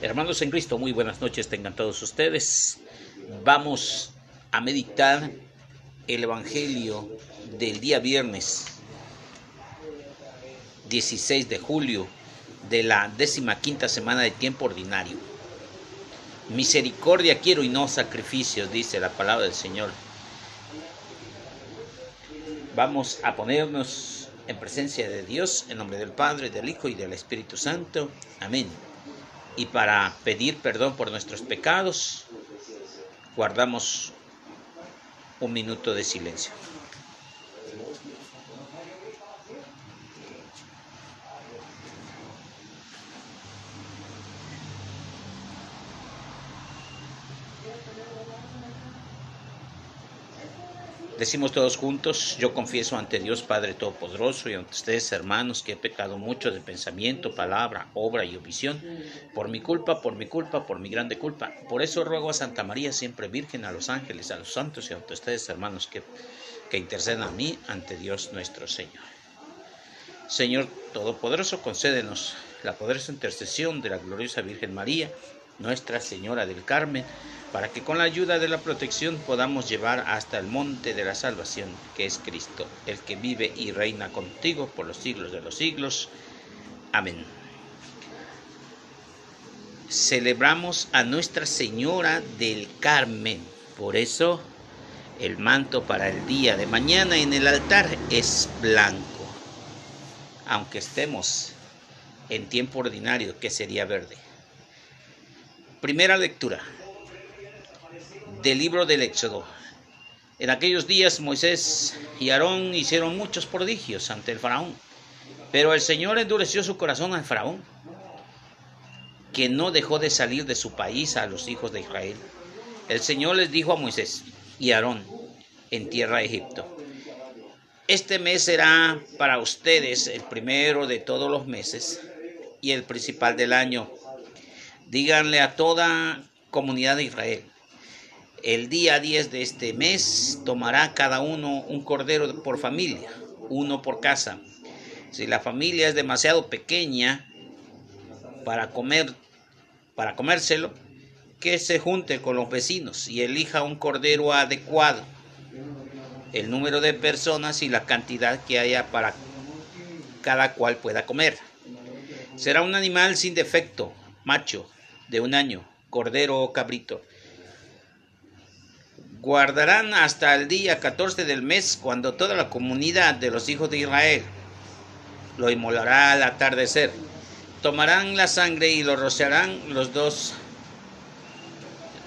Hermanos en Cristo, muy buenas noches tengan todos ustedes. Vamos a meditar el Evangelio del día viernes 16 de julio de la décima quinta semana de tiempo ordinario. Misericordia quiero y no sacrificios, dice la palabra del Señor. Vamos a ponernos en presencia de Dios en nombre del Padre, del Hijo y del Espíritu Santo. Amén y para pedir perdón por nuestros pecados, guardamos un minuto de silencio. Decimos todos juntos, yo confieso ante Dios Padre Todopoderoso y ante ustedes hermanos que he pecado mucho de pensamiento, palabra, obra y omisión, por mi culpa, por mi culpa, por mi grande culpa. Por eso ruego a Santa María, siempre Virgen, a los ángeles, a los santos y ante ustedes hermanos que, que intercedan a mí ante Dios nuestro Señor. Señor Todopoderoso, concédenos la poderosa intercesión de la gloriosa Virgen María, Nuestra Señora del Carmen, para que con la ayuda de la protección podamos llevar hasta el monte de la salvación, que es Cristo, el que vive y reina contigo por los siglos de los siglos. Amén. Celebramos a Nuestra Señora del Carmen, por eso el manto para el día de mañana en el altar es blanco, aunque estemos en tiempo ordinario, que sería verde. Primera lectura del libro del Éxodo. En aquellos días Moisés y Aarón hicieron muchos prodigios ante el faraón, pero el Señor endureció su corazón al faraón, que no dejó de salir de su país a los hijos de Israel. El Señor les dijo a Moisés y Aarón en tierra de Egipto, este mes será para ustedes el primero de todos los meses y el principal del año. Díganle a toda comunidad de Israel, el día 10 de este mes tomará cada uno un cordero por familia, uno por casa. Si la familia es demasiado pequeña para comer para comérselo, que se junte con los vecinos y elija un cordero adecuado. El número de personas y la cantidad que haya para cada cual pueda comer. Será un animal sin defecto, macho, de un año, cordero o cabrito guardarán hasta el día 14 del mes, cuando toda la comunidad de los hijos de Israel lo inmolará al atardecer. Tomarán la sangre y lo rociarán los dos,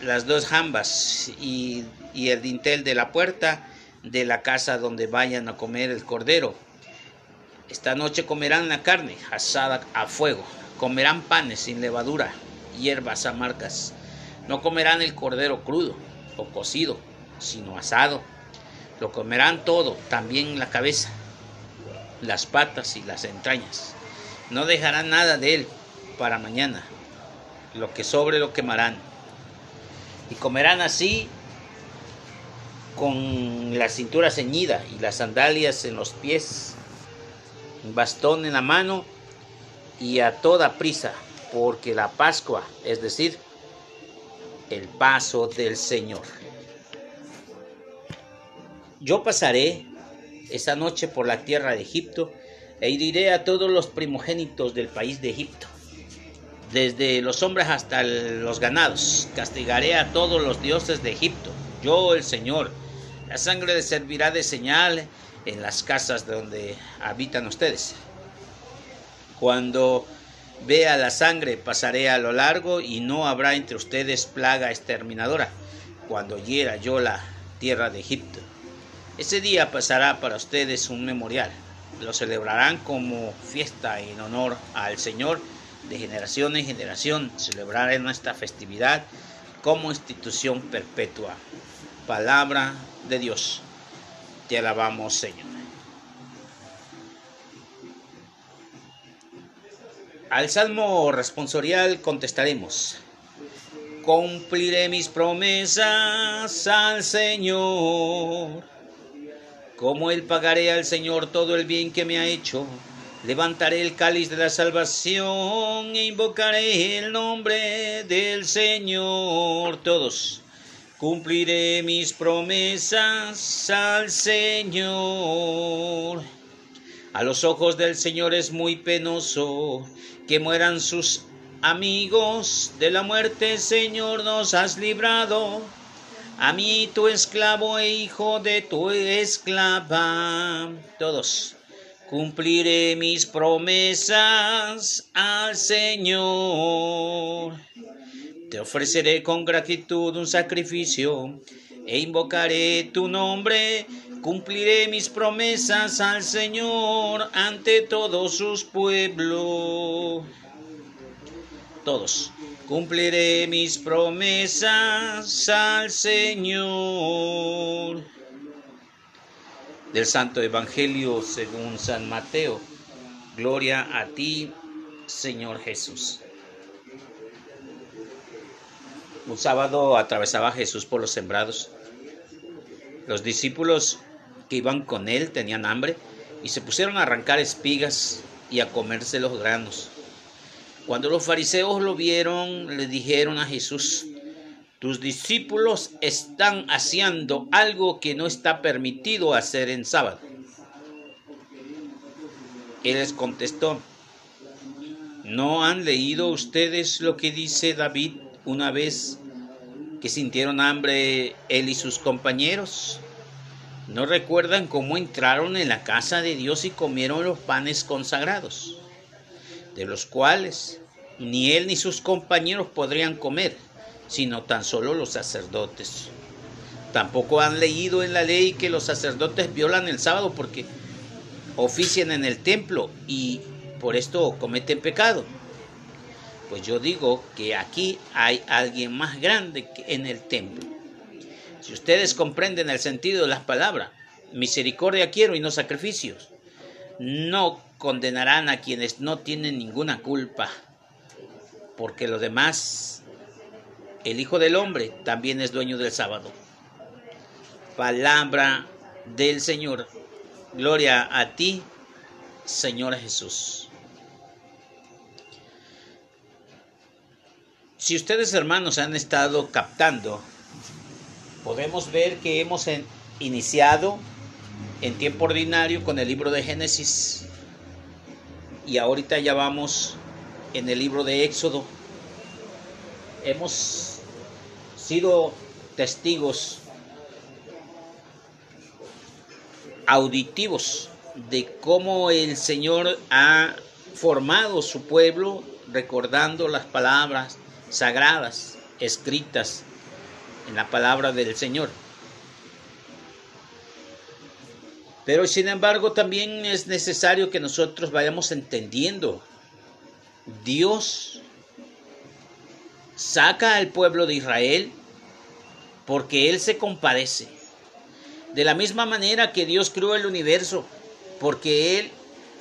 las dos jambas y, y el dintel de la puerta de la casa donde vayan a comer el cordero. Esta noche comerán la carne asada a fuego, comerán panes sin levadura, hierbas amargas. No comerán el cordero crudo o cocido, sino asado. Lo comerán todo, también la cabeza, las patas y las entrañas. No dejarán nada de él para mañana. Lo que sobre lo quemarán. Y comerán así con la cintura ceñida y las sandalias en los pies, un bastón en la mano y a toda prisa, porque la Pascua, es decir, el paso del Señor. Yo pasaré esa noche por la tierra de Egipto e iré a todos los primogénitos del país de Egipto, desde los hombres hasta los ganados. Castigaré a todos los dioses de Egipto, yo el Señor. La sangre les servirá de señal en las casas donde habitan ustedes. Cuando Vea la sangre, pasaré a lo largo y no habrá entre ustedes plaga exterminadora cuando hiera yo la tierra de Egipto. Ese día pasará para ustedes un memorial. Lo celebrarán como fiesta en honor al Señor de generación en generación. Celebrarán esta festividad como institución perpetua. Palabra de Dios. Te alabamos, Señor. Al salmo responsorial contestaremos, cumpliré mis promesas al Señor, como Él pagaré al Señor todo el bien que me ha hecho, Levantaré el cáliz de la salvación e invocaré el nombre del Señor. Todos. Cumpliré mis promesas al Señor. A los ojos del Señor es muy penoso que mueran sus amigos. De la muerte, Señor, nos has librado. A mí, tu esclavo e hijo de tu esclava. Todos Cumpliré mis promesas al Señor. Te ofreceré con gratitud un sacrificio e invocaré tu nombre. Cumpliré mis promesas al Señor ante todos sus pueblos. Todos. Cumpliré mis promesas al Señor del Santo Evangelio según San Mateo. Gloria a ti, Señor Jesús. Un sábado atravesaba Jesús por los sembrados. Los discípulos que iban con él tenían hambre y se pusieron a arrancar espigas y a comerse los granos. Cuando los fariseos lo vieron, le dijeron a Jesús, tus discípulos están haciendo algo que no está permitido hacer en sábado. Él les contestó, ¿no han leído ustedes lo que dice David una vez que sintieron hambre él y sus compañeros? ¿No recuerdan cómo entraron en la casa de Dios y comieron los panes consagrados, de los cuales ni él ni sus compañeros podrían comer? sino tan solo los sacerdotes. Tampoco han leído en la ley que los sacerdotes violan el sábado porque ofician en el templo y por esto cometen pecado. Pues yo digo que aquí hay alguien más grande que en el templo. Si ustedes comprenden el sentido de las palabras, misericordia quiero y no sacrificios, no condenarán a quienes no tienen ninguna culpa, porque lo demás el Hijo del Hombre también es dueño del sábado. Palabra del Señor. Gloria a ti, Señor Jesús. Si ustedes hermanos han estado captando, podemos ver que hemos iniciado en tiempo ordinario con el libro de Génesis y ahorita ya vamos en el libro de Éxodo. Hemos sido testigos auditivos de cómo el Señor ha formado su pueblo recordando las palabras sagradas escritas en la palabra del Señor. Pero sin embargo también es necesario que nosotros vayamos entendiendo. Dios saca al pueblo de Israel porque Él se compadece. De la misma manera que Dios creó el universo, porque Él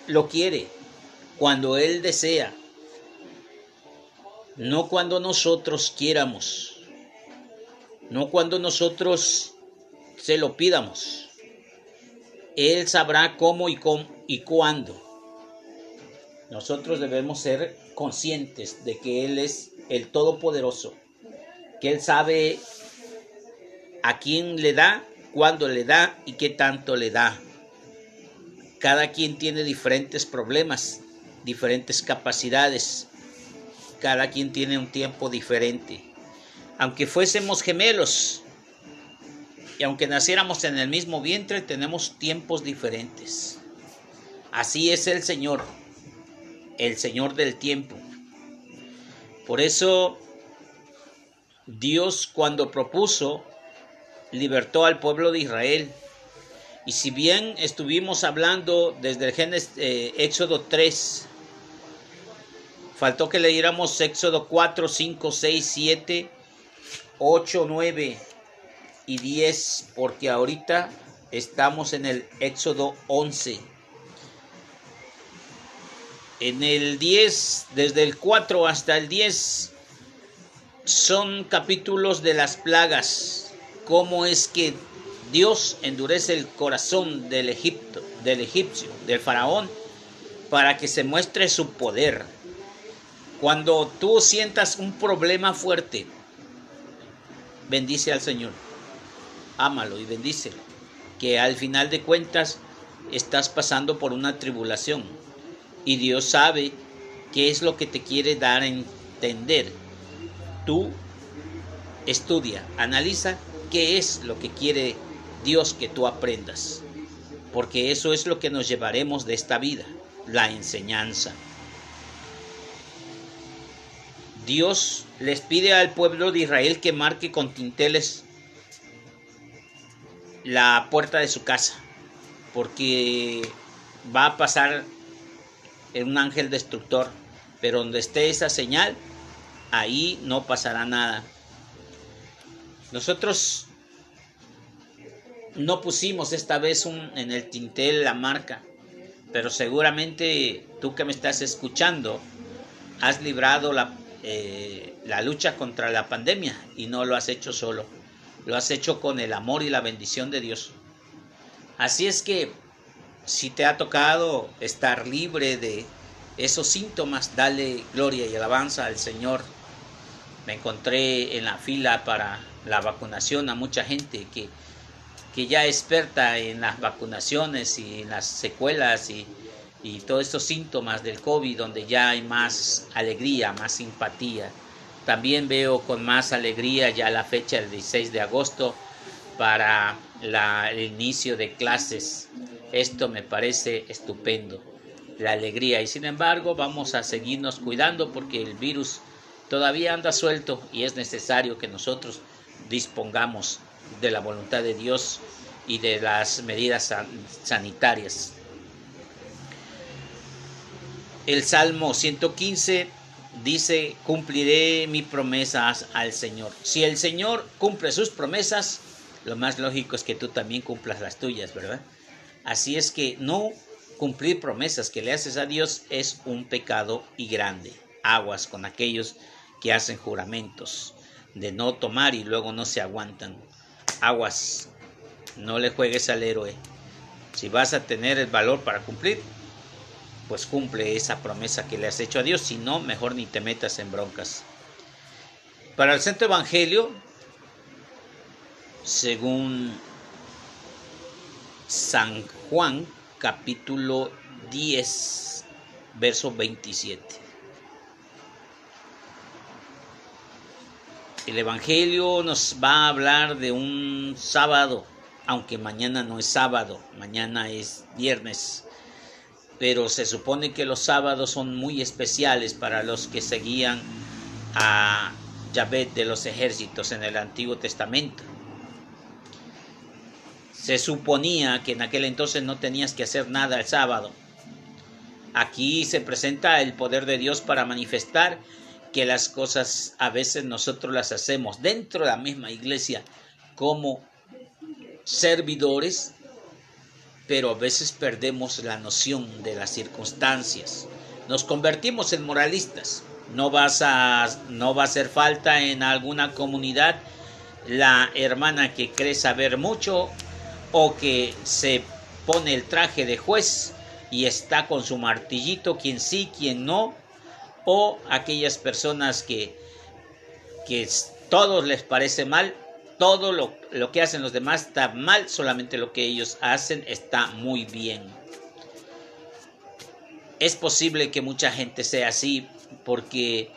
lo quiere, cuando Él desea, no cuando nosotros quieramos, no cuando nosotros se lo pidamos. Él sabrá cómo y, y cuándo. Nosotros debemos ser conscientes de que Él es el Todopoderoso, que Él sabe a quién le da, cuándo le da y qué tanto le da. Cada quien tiene diferentes problemas, diferentes capacidades. Cada quien tiene un tiempo diferente. Aunque fuésemos gemelos y aunque naciéramos en el mismo vientre, tenemos tiempos diferentes. Así es el Señor, el Señor del tiempo. Por eso Dios cuando propuso libertó al pueblo de Israel. Y si bien estuvimos hablando desde el Génesis, eh, Éxodo 3, faltó que leyéramos Éxodo 4, 5, 6, 7, 8, 9 y 10, porque ahorita estamos en el Éxodo 11. En el 10, desde el 4 hasta el 10, son capítulos de las plagas cómo es que Dios endurece el corazón del Egipto, del egipcio, del faraón, para que se muestre su poder. Cuando tú sientas un problema fuerte, bendice al Señor. Ámalo y bendícelo. Que al final de cuentas estás pasando por una tribulación y Dios sabe qué es lo que te quiere dar a entender. Tú estudia, analiza qué es lo que quiere Dios que tú aprendas, porque eso es lo que nos llevaremos de esta vida, la enseñanza. Dios les pide al pueblo de Israel que marque con tinteles la puerta de su casa, porque va a pasar un ángel destructor, pero donde esté esa señal, ahí no pasará nada. Nosotros no pusimos esta vez en el tintel la marca, pero seguramente tú que me estás escuchando has librado la, eh, la lucha contra la pandemia y no lo has hecho solo, lo has hecho con el amor y la bendición de Dios. Así es que si te ha tocado estar libre de esos síntomas, dale gloria y alabanza al Señor. Me encontré en la fila para la vacunación a mucha gente que, que ya experta en las vacunaciones y en las secuelas y, y todos estos síntomas del COVID donde ya hay más alegría, más simpatía. También veo con más alegría ya la fecha del 16 de agosto para el inicio de clases. Esto me parece estupendo, la alegría. Y sin embargo vamos a seguirnos cuidando porque el virus todavía anda suelto y es necesario que nosotros dispongamos de la voluntad de Dios y de las medidas sanitarias. El Salmo 115 dice, cumpliré mis promesas al Señor. Si el Señor cumple sus promesas, lo más lógico es que tú también cumplas las tuyas, ¿verdad? Así es que no cumplir promesas que le haces a Dios es un pecado y grande. Aguas con aquellos que hacen juramentos de no tomar y luego no se aguantan. Aguas, no le juegues al héroe. Si vas a tener el valor para cumplir, pues cumple esa promesa que le has hecho a Dios. Si no, mejor ni te metas en broncas. Para el Centro Evangelio, según San Juan, capítulo 10, verso 27. El Evangelio nos va a hablar de un sábado, aunque mañana no es sábado, mañana es viernes. Pero se supone que los sábados son muy especiales para los que seguían a Yahvé de los ejércitos en el Antiguo Testamento. Se suponía que en aquel entonces no tenías que hacer nada el sábado. Aquí se presenta el poder de Dios para manifestar que las cosas a veces nosotros las hacemos dentro de la misma iglesia como servidores, pero a veces perdemos la noción de las circunstancias. Nos convertimos en moralistas. No, vas a, no va a hacer falta en alguna comunidad la hermana que cree saber mucho o que se pone el traje de juez y está con su martillito, quien sí, quien no, o aquellas personas que, que todos les parece mal, todo lo, lo que hacen los demás está mal, solamente lo que ellos hacen está muy bien. Es posible que mucha gente sea así porque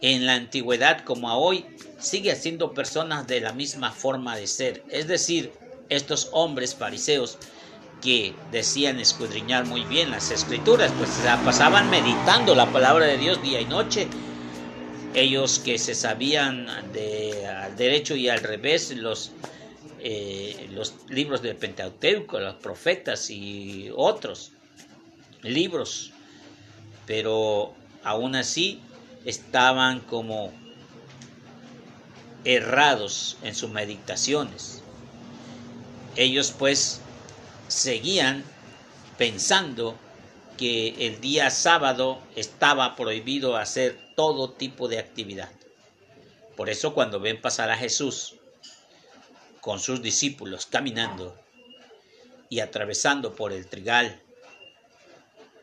en la antigüedad como a hoy sigue siendo personas de la misma forma de ser. Es decir, estos hombres fariseos que decían escudriñar muy bien las escrituras, pues pasaban meditando la palabra de Dios día y noche. Ellos que se sabían de al derecho y al revés los, eh, los libros del Pentateuco, los profetas y otros libros, pero aún así estaban como errados en sus meditaciones. Ellos pues seguían pensando que el día sábado estaba prohibido hacer todo tipo de actividad. Por eso cuando ven pasar a Jesús con sus discípulos caminando y atravesando por el trigal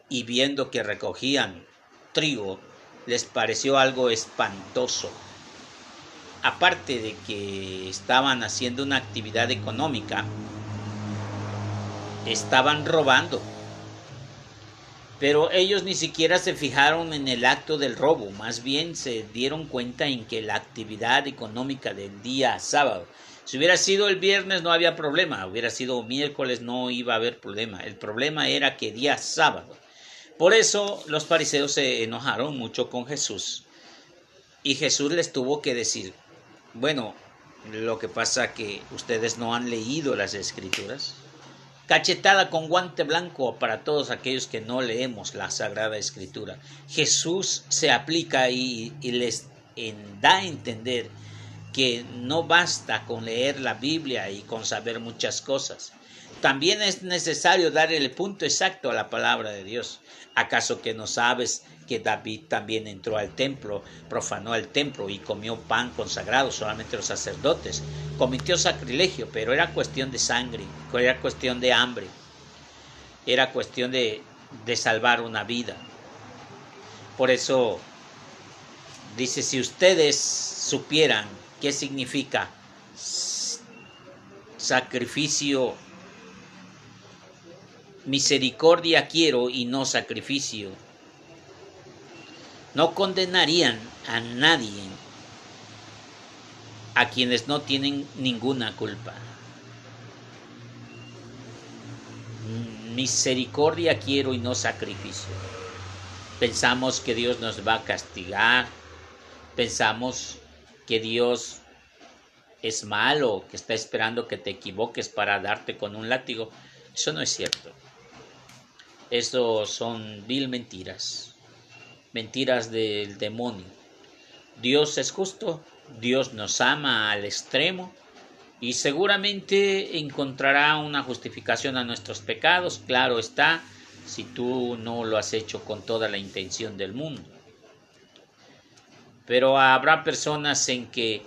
y viendo que recogían trigo, les pareció algo espantoso. Aparte de que estaban haciendo una actividad económica, estaban robando. Pero ellos ni siquiera se fijaron en el acto del robo, más bien se dieron cuenta en que la actividad económica del día sábado, si hubiera sido el viernes no había problema, hubiera sido miércoles no iba a haber problema, el problema era que día sábado. Por eso los fariseos se enojaron mucho con Jesús y Jesús les tuvo que decir, bueno, lo que pasa que ustedes no han leído las escrituras Cachetada con guante blanco para todos aquellos que no leemos la Sagrada Escritura. Jesús se aplica y, les da a entender que no basta con leer la Biblia y con saber muchas cosas. También es necesario dar el punto exacto a la palabra de Dios. ¿Acaso que no sabes que David también entró al templo, profanó el templo y comió pan consagrado, solamente los sacerdotes? Cometió sacrilegio, pero era cuestión de sangre, era cuestión de hambre, era cuestión de, de salvar una vida. Por eso dice, si ustedes supieran qué significa sacrificio misericordia quiero y no sacrificio. No condenarían a nadie a quienes no tienen ninguna culpa. Misericordia quiero y no sacrificio. Pensamos que Dios nos va a castigar. Pensamos que Dios es malo, que está esperando que te equivoques para darte con un látigo. Eso no es cierto. Eso son mil mentiras, mentiras del demonio. Dios es justo, Dios nos ama al extremo y seguramente encontrará una justificación a nuestros pecados, claro está, si tú no lo has hecho con toda la intención del mundo. Pero habrá personas en que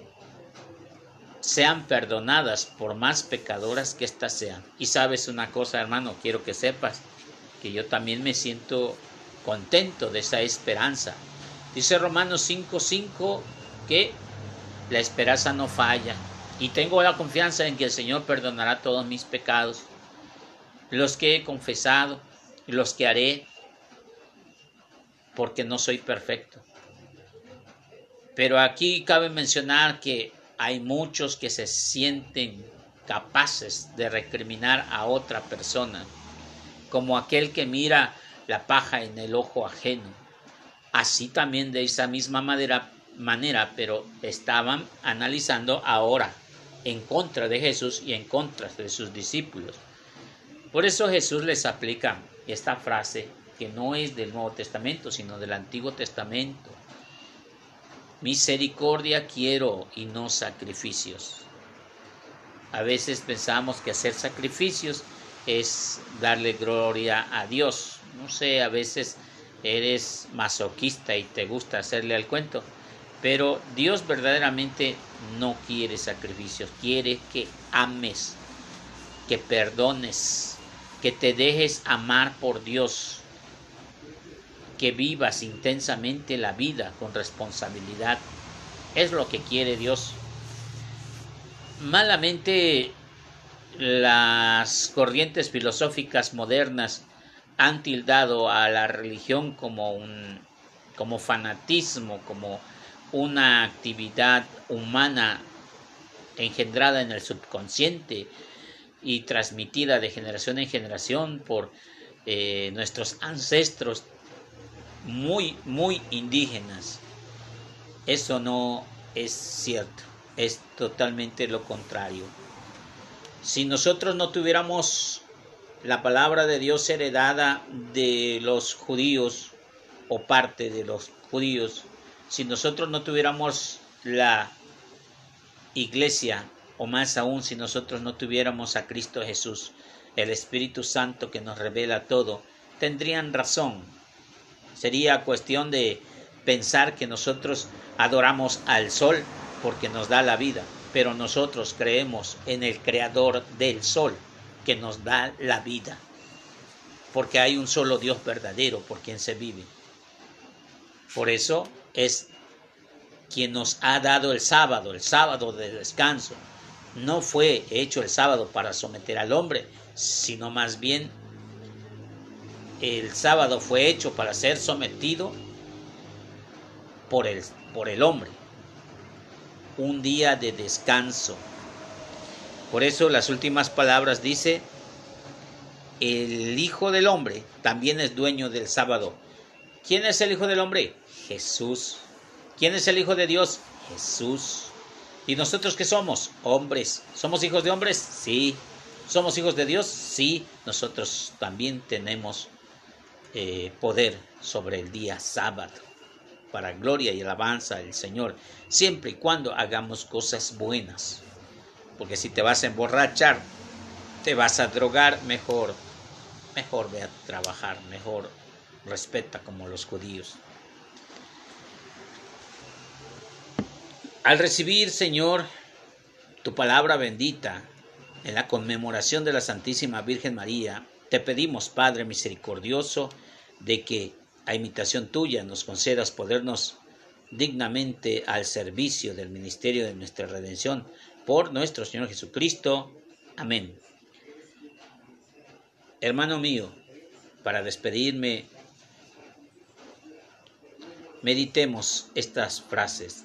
sean perdonadas por más pecadoras que éstas sean. Y sabes una cosa, hermano, quiero que sepas, que yo también me siento contento de esa esperanza. Dice Romanos 5:5 que la esperanza no falla y tengo la confianza en que el Señor perdonará todos mis pecados, los que he confesado los que haré, porque no soy perfecto. Pero aquí cabe mencionar que hay muchos que se sienten capaces de recriminar a otra persona como aquel que mira la paja en el ojo ajeno. Así también de esa misma manera, pero estaban analizando ahora en contra de Jesús y en contra de sus discípulos. Por eso Jesús les aplica esta frase que no es del Nuevo Testamento, sino del Antiguo Testamento. Misericordia quiero y no sacrificios. A veces pensamos que hacer sacrificios es darle gloria a Dios. No sé, a veces eres masoquista y te gusta hacerle al cuento, pero Dios verdaderamente no quiere sacrificios, quiere que ames, que perdones, que te dejes amar por Dios, que vivas intensamente la vida con responsabilidad. Es lo que quiere Dios. Malamente las corrientes filosóficas modernas han tildado a la religión como un como fanatismo, como una actividad humana engendrada en el subconsciente y transmitida de generación en generación por eh, nuestros ancestros muy, muy indígenas. Eso no es cierto, es totalmente lo contrario. Si nosotros no tuviéramos la palabra de Dios heredada de los judíos o parte de los judíos, si nosotros no tuviéramos la iglesia, o más aún si nosotros no tuviéramos a Cristo Jesús, el Espíritu Santo que nos revela todo, tendrían razón. Sería cuestión de pensar que nosotros adoramos al sol porque nos da la vida pero nosotros creemos en el creador del sol que nos da la vida. porque hay un solo Dios verdadero por quien se vive. Por eso es quien nos ha dado el sábado, el sábado de descanso. No fue hecho el sábado para someter al hombre, sino más bien el sábado fue hecho para ser sometido por el, por el hombre. Un día de descanso. Por eso las últimas palabras dice, el Hijo del Hombre también es dueño del sábado. ¿Quién es el Hijo del Hombre? Jesús. ¿Quién es el Hijo de Dios? Jesús. ¿Y nosotros qué somos? Hombres. ¿Somos hijos de hombres? Sí. ¿Somos hijos de Dios? Sí. Nosotros también tenemos eh, poder sobre el día sábado para gloria y alabanza del Señor, siempre y cuando hagamos cosas buenas. Porque si te vas a emborrachar, te vas a drogar, mejor, mejor ve a trabajar, mejor respeta como los judíos. Al recibir, Señor, tu palabra bendita en la conmemoración de la Santísima Virgen María, te pedimos, Padre misericordioso, de que a imitación tuya nos concedas podernos dignamente al servicio del ministerio de nuestra redención por nuestro Señor Jesucristo. Amén. Hermano mío, para despedirme, meditemos estas frases.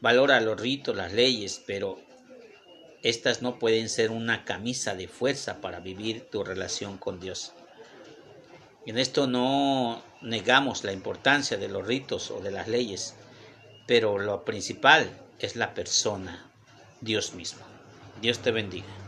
Valora los ritos, las leyes, pero estas no pueden ser una camisa de fuerza para vivir tu relación con Dios. En esto no negamos la importancia de los ritos o de las leyes, pero lo principal es la persona, Dios mismo. Dios te bendiga.